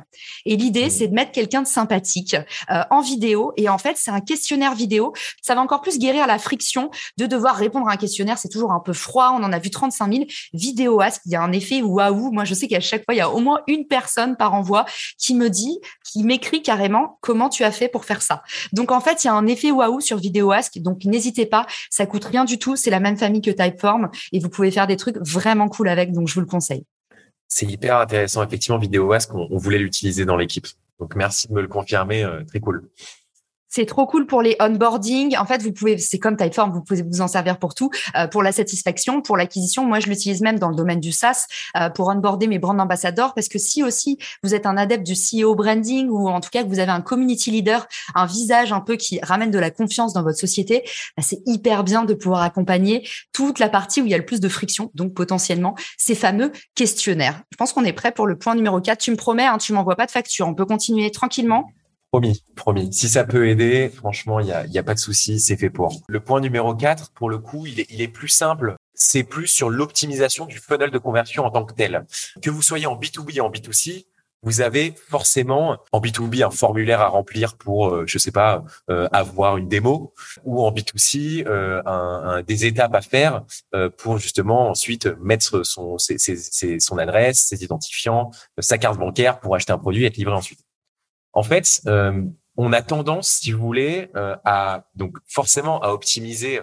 A: Et l'idée, mmh. c'est de mettre quelqu'un de sympathique euh, en vidéo. Et en fait, c'est un questionnaire vidéo. Ça va encore plus guérir la friction de devoir répondre à un questionnaire. C'est toujours un peu froid. On en a vu 35 000. VidéoAsk, il y a un effet waouh. Moi, je sais qu'à chaque fois, il y a au moins une personne par envoi qui me dit, qui m'écrit carrément comment tu as fait pour faire ça. Donc, en fait, il y a un effet waouh sur VidéoAsk. Donc, n'hésitez pas. Ça coûte rien du tout. C'est la même famille que Typeform et vous pouvez faire des trucs vraiment cool avec. Donc, je vous le conseille
B: c'est hyper intéressant. Effectivement, VidéoAsk, on, on voulait l'utiliser dans l'équipe. Donc, merci de me le confirmer. Euh, très cool.
A: C'est trop cool pour les onboarding. En fait, vous pouvez, c'est comme Typeform, vous pouvez vous en servir pour tout, euh, pour la satisfaction, pour l'acquisition. Moi, je l'utilise même dans le domaine du SaaS euh, pour onboarder mes brand ambassadors parce que si aussi vous êtes un adepte du CEO branding ou en tout cas que vous avez un community leader, un visage un peu qui ramène de la confiance dans votre société, bah, c'est hyper bien de pouvoir accompagner toute la partie où il y a le plus de friction, donc potentiellement ces fameux questionnaires. Je pense qu'on est prêt pour le point numéro 4. Tu me promets, hein, tu m'envoies pas de facture. On peut continuer tranquillement.
B: Promis, promis. Si ça peut aider, franchement, il n'y a, y a pas de souci, c'est fait pour. Le point numéro 4, pour le coup, il est, il est plus simple. C'est plus sur l'optimisation du funnel de conversion en tant que tel. Que vous soyez en B2B ou en B2C, vous avez forcément en B2B un formulaire à remplir pour, euh, je sais pas, euh, avoir une démo, ou en B2C euh, un, des étapes à faire pour justement ensuite mettre son, son adresse, ses identifiants, sa carte bancaire pour acheter un produit et être livré ensuite. En fait, on a tendance, si vous voulez, à donc forcément à optimiser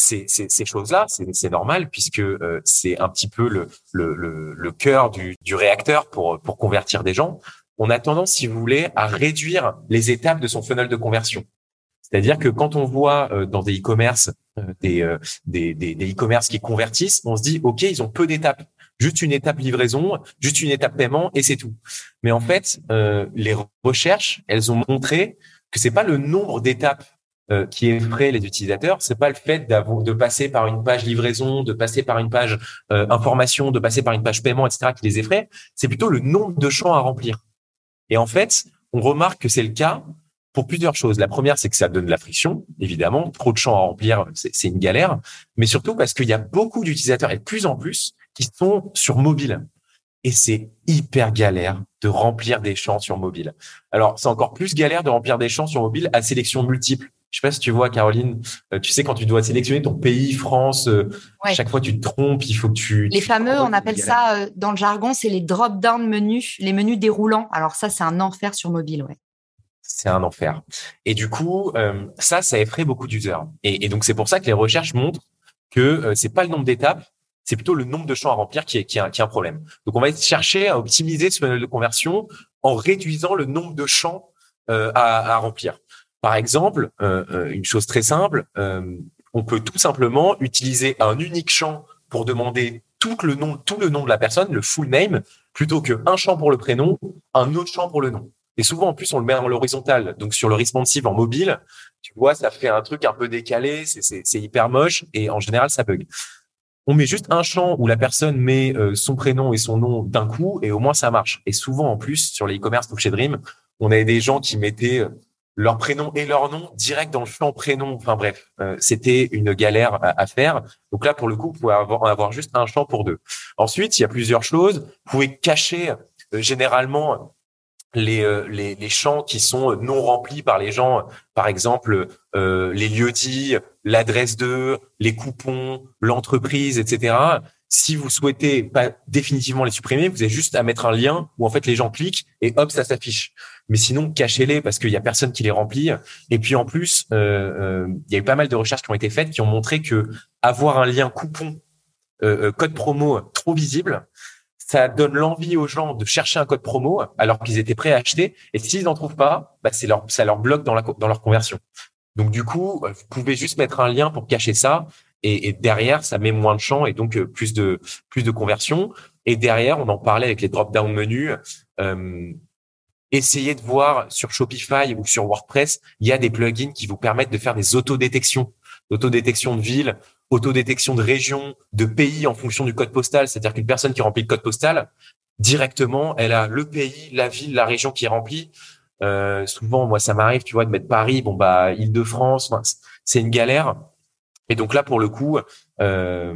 B: ces, choses-là, c'est normal puisque euh, c'est un petit peu le, cœur du, du, réacteur pour, convertir des gens. On a tendance, si vous voulez, à réduire les étapes de son funnel de conversion. C'est-à-dire que quand on voit euh, dans des e-commerce euh, des e-commerce qui convertissent, on se dit, OK, ils ont peu d'étapes. Juste une étape livraison, juste une étape paiement et c'est tout. Mais en fait, les recherches, elles ont montré que c'est pas le nombre d'étapes euh, qui effraie les utilisateurs, c'est pas le fait de passer par une page livraison, de passer par une page euh, information, de passer par une page paiement, etc., qui les effraie. C'est plutôt le nombre de champs à remplir. Et en fait, on remarque que c'est le cas pour plusieurs choses. La première, c'est que ça donne de la friction, évidemment. Trop de champs à remplir, c'est une galère. Mais surtout parce qu'il y a beaucoup d'utilisateurs et de plus en plus qui sont sur mobile. Et c'est hyper galère de remplir des champs sur mobile. Alors, c'est encore plus galère de remplir des champs sur mobile à sélection multiple. Je sais pas si tu vois, Caroline, euh, tu sais, quand tu dois sélectionner ton pays, France, euh, chaque fois tu te trompes, il faut que tu...
A: Les fameux, on appelle ça euh, dans le jargon, c'est les drop-down menus, les menus déroulants. Alors ça, c'est un enfer sur mobile, ouais.
B: C'est un enfer. Et du coup, ça, ça effraie beaucoup d'users. Et, et, donc, c'est pour ça que les recherches montrent que c'est pas le nombre d'étapes, c'est plutôt le nombre de champs à remplir qui est, qui, est, qui est un problème. Donc, on va chercher à optimiser ce funnel de conversion en réduisant le nombre de champs à, à remplir. Par exemple, euh, euh, une chose très simple, euh, on peut tout simplement utiliser un unique champ pour demander tout le nom, tout le nom de la personne, le full name, plutôt qu'un champ pour le prénom, un autre champ pour le nom. Et souvent, en plus, on le met en l'horizontale. Donc, sur le responsive en mobile, tu vois, ça fait un truc un peu décalé, c'est hyper moche et en général, ça bug. On met juste un champ où la personne met son prénom et son nom d'un coup et au moins ça marche. Et souvent, en plus, sur les e-commerce, donc chez Dream, on avait des gens qui mettaient leur prénom et leur nom direct dans le champ prénom. Enfin bref, euh, c'était une galère à, faire. Donc là, pour le coup, vous pouvez avoir, avoir, juste un champ pour deux. Ensuite, il y a plusieurs choses. Vous pouvez cacher euh, généralement les, euh, les, les, champs qui sont non remplis par les gens, par exemple les lieux dits, l'adresse de, les coupons, l'entreprise, etc. Si vous souhaitez pas définitivement les supprimer, vous avez juste à mettre un lien où en fait les gens cliquent et hop ça s'affiche mais sinon cachez-les parce qu'il y a personne qui les remplit. Et puis en plus, euh, euh, il y a eu pas mal de recherches qui ont été faites qui ont montré que avoir un lien coupon euh, code promo trop visible, ça donne l'envie aux gens de chercher un code promo alors qu'ils étaient prêts à acheter. Et s'ils n'en trouvent pas, bah c'est leur, ça leur bloque dans, la, dans leur conversion. Donc du coup, vous pouvez juste mettre un lien pour cacher ça. Et, derrière, ça met moins de champs et donc plus de plus de conversion. Et derrière, on en parlait avec les drop-down menus. Euh, essayez de voir sur Shopify ou sur WordPress, il y a des plugins qui vous permettent de faire des autodétections, autodétection de ville, autodétection de région, de pays en fonction du code postal. C'est-à-dire qu'une personne qui remplit le code postal, directement, elle a le pays, la ville, la région qui est remplie. Euh, souvent, moi, ça m'arrive, tu vois, de mettre Paris, bon bah, Île-de-France, c'est une galère. Et donc là, pour le coup, euh,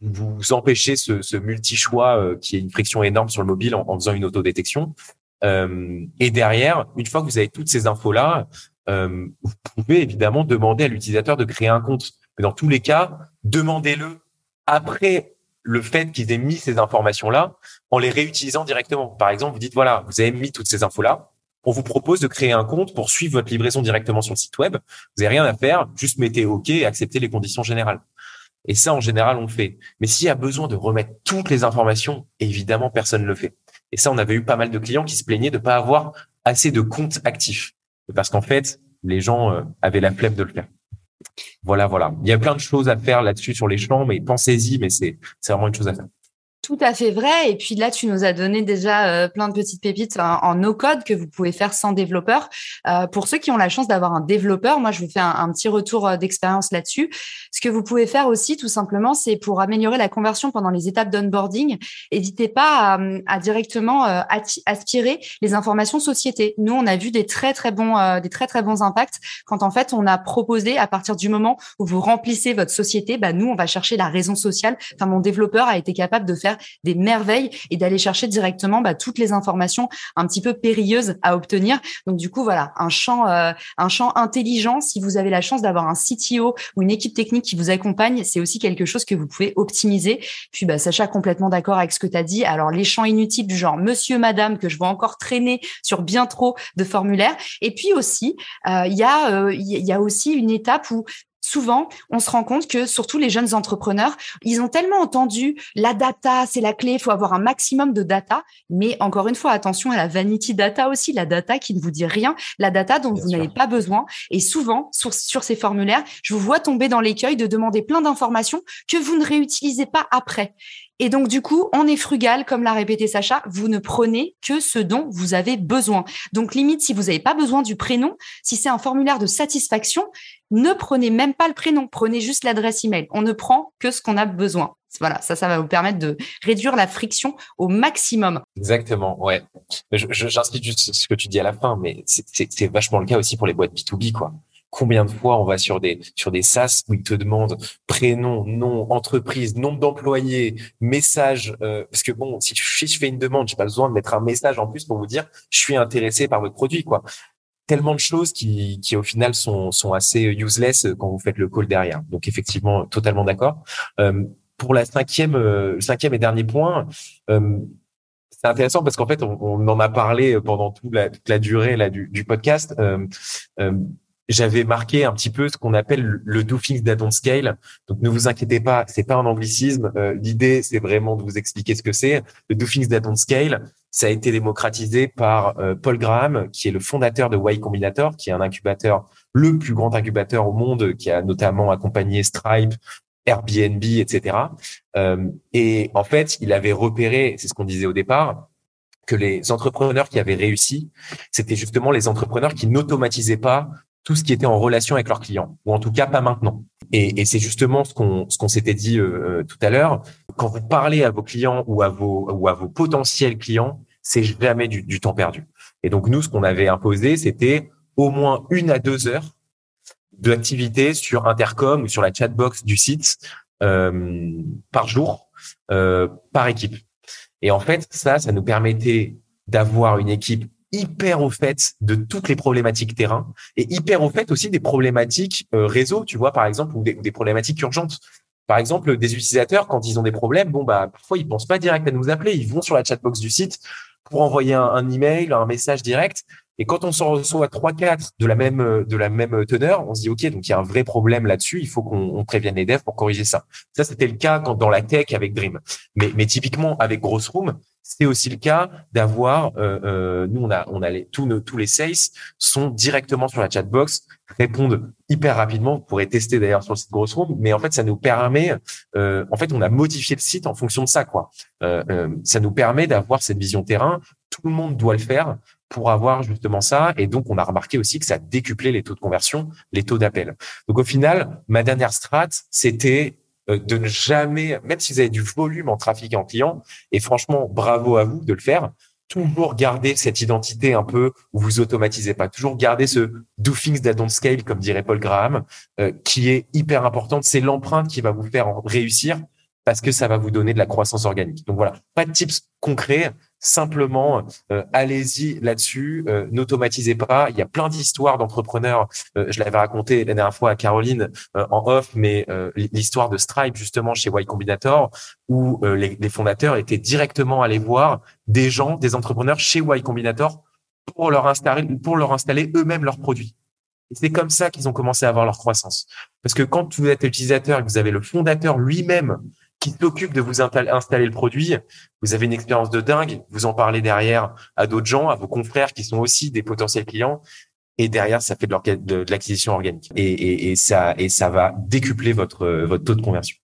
B: vous, empêchez ce, ce multi-choix euh, qui est une friction énorme sur le mobile en, faisant une autodétection. Euh, et derrière, une fois que vous avez toutes ces infos-là, euh, vous pouvez évidemment demander à l'utilisateur de créer un compte. Mais dans tous les cas, demandez-le après le fait qu'ils aient mis ces informations-là en les réutilisant directement. Par exemple, vous dites, voilà, vous avez mis toutes ces infos-là. On vous propose de créer un compte pour suivre votre livraison directement sur le site web. Vous n'avez rien à faire, juste mettez OK et acceptez les conditions générales. Et ça, en général, on le fait. Mais s'il y a besoin de remettre toutes les informations, évidemment, personne ne le fait. Et ça, on avait eu pas mal de clients qui se plaignaient de pas avoir assez de comptes actifs. Parce qu'en fait, les gens euh, avaient la flemme de le faire. Voilà, voilà. Il y a plein de choses à faire là-dessus sur les champs, mais pensez-y, mais c'est vraiment une chose à faire.
A: Tout à fait vrai. Et puis là, tu nous as donné déjà euh, plein de petites pépites en, no-code que vous pouvez faire sans développeur. Euh, pour ceux qui ont la chance d'avoir un développeur, moi, je vous fais un, petit retour euh, d'expérience là-dessus. Ce que vous pouvez faire aussi, tout simplement, c'est pour améliorer la conversion pendant les étapes d'onboarding. N'hésitez pas à, à directement aspirer les informations société. Nous, on a vu des très très bons, des très très bons impacts quand en fait on a proposé à partir du moment où vous remplissez votre société, bah nous, on va chercher la raison sociale. Enfin, mon développeur a été capable de faire des merveilles et d'aller chercher directement bah, toutes les informations un petit peu périlleuses à obtenir. Donc du coup, voilà, un champ, euh, un champ intelligent. Si vous avez la chance d'avoir un CTO ou une équipe technique qui vous accompagne, c'est aussi quelque chose que vous pouvez optimiser. Puis bah, Sacha, complètement d'accord avec ce que tu as dit. Alors les champs inutiles du genre Monsieur, Madame que je vois encore traîner sur bien trop de formulaires. Et puis aussi, euh, il y a il y a aussi une étape où souvent, on se rend compte que surtout les jeunes entrepreneurs, ils ont tellement entendu la data, c'est la clé, il faut avoir un maximum de data. Mais encore une fois, attention à la vanity data aussi, la data qui ne vous dit rien, la data dont vous n'avez pas besoin. Et souvent, sur, sur ces formulaires, je vous vois tomber dans l'écueil de demander plein d'informations que vous ne réutilisez pas après. Et donc, du coup, on est frugal, comme l'a répété Sacha, vous ne prenez que ce dont vous avez besoin. Donc, limite, si vous n'avez pas besoin du prénom, si c'est un formulaire de satisfaction, ne prenez même pas le prénom, prenez juste l'adresse email. On ne prend que ce qu'on a besoin. Voilà, ça, ça va vous permettre de réduire la friction au maximum.
B: Exactement, ouais. J'insiste juste ce que tu dis à la fin, mais c'est vachement le cas aussi pour les boîtes B2B, quoi combien de fois on va sur des sur des SaaS où ils te demandent prénom, nom, entreprise, nombre d'employés, message. Euh, parce que bon, si, je fais une demande, j'ai pas besoin de mettre un message en plus pour vous dire je suis intéressé par votre produit, quoi. Tellement de choses qui, qui au final sont, sont assez useless quand vous faites le call derrière. Donc effectivement, totalement d'accord. Euh, pour la cinquième, euh, cinquième et dernier point, euh, c'est intéressant parce qu'en fait, on, en a parlé pendant toute la, toute la durée là, du, du podcast. J'avais marqué un petit peu ce qu'on appelle le do things that don't scale. Donc ne vous inquiétez pas, c'est pas un anglicisme. Euh, L'idée, c'est vraiment de vous expliquer ce que c'est. Le do things that don't scale, ça a été démocratisé par euh, Paul Graham, qui est le fondateur de Y Combinator, qui est un incubateur, le plus grand incubateur au monde, qui a notamment accompagné Stripe, Airbnb, etc. Euh, et en fait, il avait repéré, c'est ce qu'on disait au départ, que les entrepreneurs qui avaient réussi, c'était justement les entrepreneurs qui n'automatisaient pas tout ce qui était en relation avec leurs clients, ou en tout cas pas maintenant. Et, c'est justement ce qu'on ce qu'on s'était dit euh, tout à l'heure. Quand vous parlez à vos clients ou à vos ou à vos potentiels clients, c'est jamais du, temps perdu. Et donc nous, ce qu'on avait imposé, c'était au moins une à deux heures d'activité sur Intercom ou sur la chatbox du site euh, par jour, euh, par équipe. Et en fait, ça, ça nous permettait d'avoir une équipe hyper au fait de toutes les problématiques terrain et hyper au fait aussi des problématiques euh, réseau, tu vois, par exemple, ou des, problématiques urgentes. Par exemple, des utilisateurs, quand ils ont des problèmes, bon, bah, parfois, ils pensent pas direct à nous appeler. Ils vont sur la chatbox du site pour envoyer un, un email, un message direct. Et quand on s'en reçoit trois, quatre de la même de la même teneur, on se dit ok, donc il y a un vrai problème là-dessus. Il faut qu'on prévienne les devs pour corriger ça. Ça, c'était le cas quand dans la tech avec Dream. Mais mais typiquement avec Grossroom, c'est aussi le cas d'avoir, euh, euh, nous on a, on a les, tous tous les sales sont directement sur la chatbox, répondent hyper rapidement. Vous pourrez tester d'ailleurs sur le site Grossroom, mais en fait ça nous permet, euh, en fait on a modifié le site en fonction de ça quoi. Euh, euh, ça nous permet d'avoir cette vision terrain. Tout le monde doit le faire pour avoir justement ça. Et donc, on a remarqué aussi que ça décuplait les taux de conversion, les taux d'appel. Donc, au final, ma dernière strat, c'était de ne jamais, même si vous avez du volume en trafic en client, et franchement, bravo à vous de le faire, toujours garder cette identité un peu où vous automatisez pas, toujours garder ce do things that don't scale, comme dirait Paul Graham, euh, qui est hyper importante. C'est l'empreinte qui va vous faire réussir parce que ça va vous donner de la croissance organique. Donc voilà, pas de tips concrets, Simplement, euh, allez-y là-dessus. Euh, N'automatisez pas. Il y a plein d'histoires d'entrepreneurs. Euh, je l'avais raconté la dernière fois à Caroline en off, mais l'histoire de Stripe justement chez Y Combinator, où les, les, fondateurs étaient directement allés voir des gens, des entrepreneurs chez Y Combinator pour leur installer, pour leur installer eux-mêmes leurs produits. Et c'est comme ça qu'ils ont commencé à avoir leur croissance. Parce que quand vous êtes utilisateur et que vous avez le fondateur lui-même qui s'occupe de vous installer le produit. Vous avez une expérience de dingue. Vous en parlez derrière à d'autres gens, à vos confrères qui sont aussi des potentiels clients. Et derrière, ça fait de l'acquisition organique. Et, ça va décupler votre, votre taux de conversion.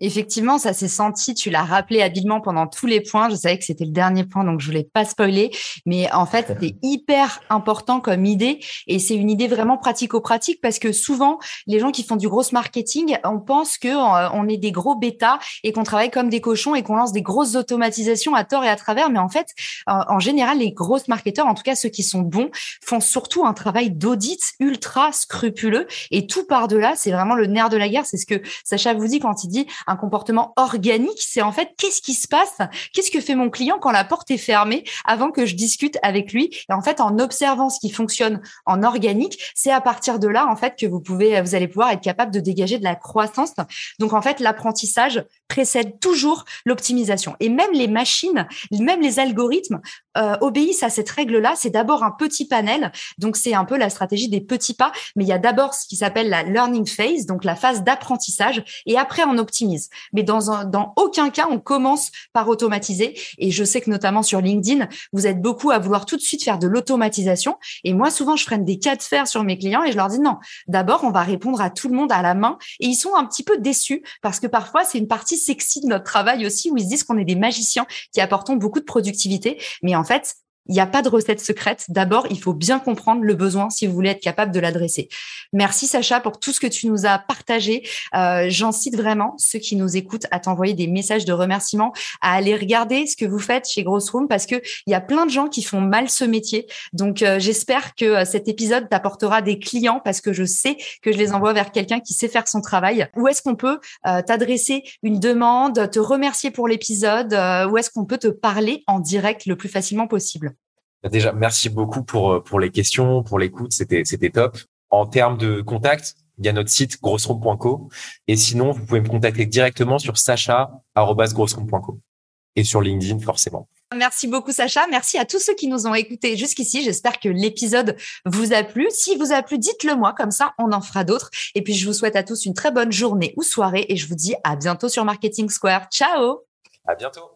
A: Effectivement, ça s'est senti. Tu l'as rappelé habilement pendant tous les points. Je savais que c'était le dernier point, donc je voulais pas spoiler. Mais en fait, c'est hyper important comme idée, et c'est une idée vraiment pratico-pratique parce que souvent, les gens qui font du gros marketing, on pense que euh, on est des gros bêtas et qu'on travaille comme des cochons et qu'on lance des grosses automatisations à tort et à travers. Mais en fait, en général, les grosses marketeurs, en tout cas ceux qui sont bons, font surtout un travail d'audit ultra scrupuleux. Et tout par delà, c'est vraiment le nerf de la guerre. C'est ce que Sacha vous dit quand il dit un comportement organique. C'est en fait qu'est-ce qui se passe, qu'est-ce que fait mon client quand la porte est fermée avant que je discute avec lui? Et en fait, en observant ce qui fonctionne en organique, c'est à partir de là en fait que vous pouvez, vous allez pouvoir être capable de dégager de la croissance. Donc en fait, l'apprentissage précède toujours l'optimisation. Et même les machines, même les algorithmes euh, obéissent à cette règle-là. C'est d'abord un petit panel. Donc c'est un peu la stratégie des petits pas. Mais il y a d'abord ce qui s'appelle la learning phase, donc la phase d'apprentissage, et après on optimise. Mais dans dans aucun cas on commence par automatiser. Et je sais que notamment sur LinkedIn, vous êtes beaucoup à vouloir tout de suite faire de l'automatisation. Et moi souvent je freine des cas de fer sur mes clients et je leur dis non. D'abord on va répondre à tout le monde à la main. Et ils sont un petit peu déçus parce que parfois c'est une partie sexy de notre travail aussi où ils se disent qu'on est des magiciens qui apportons beaucoup de productivité. Mais fait, il n'y a pas de recette secrète. D'abord, il faut bien comprendre le besoin si vous voulez être capable de l'adresser. Merci Sacha pour tout ce que tu nous as partagé. Euh, J'incite vraiment ceux qui nous écoutent à t'envoyer des messages de remerciement, à aller regarder ce que vous faites chez Grossroom parce que il y a plein de gens qui font mal ce métier. Donc euh, j'espère que euh, cet épisode t'apportera des clients parce que je sais que je les envoie vers quelqu'un qui sait faire son travail. Où est-ce qu'on peut euh, t'adresser une demande, te remercier pour l'épisode? Où est-ce qu'on peut te parler en direct le plus facilement possible?
B: Déjà, merci beaucoup pour euh, pour les questions, pour l'écoute, c'était c'était top. En termes de contact, il y a notre site grossroom.co et sinon vous pouvez me contacter directement sur sacha@grossroom.co et sur LinkedIn forcément.
A: Merci beaucoup Sacha, merci à tous ceux qui nous ont écoutés jusqu'ici. J'espère que l'épisode vous a plu. Si vous a plu, dites-le moi comme ça on en fera d'autres et puis je vous souhaite à tous une très bonne journée ou soirée et je vous dis à bientôt sur Marketing Square. Ciao.
B: À bientôt.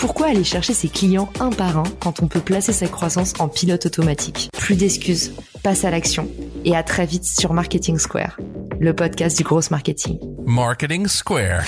A: Pourquoi aller chercher ses clients un par un quand on peut placer sa croissance en pilote automatique Plus d'excuses, passe à l'action et à très vite sur Marketing Square, le podcast du gros marketing. Marketing Square.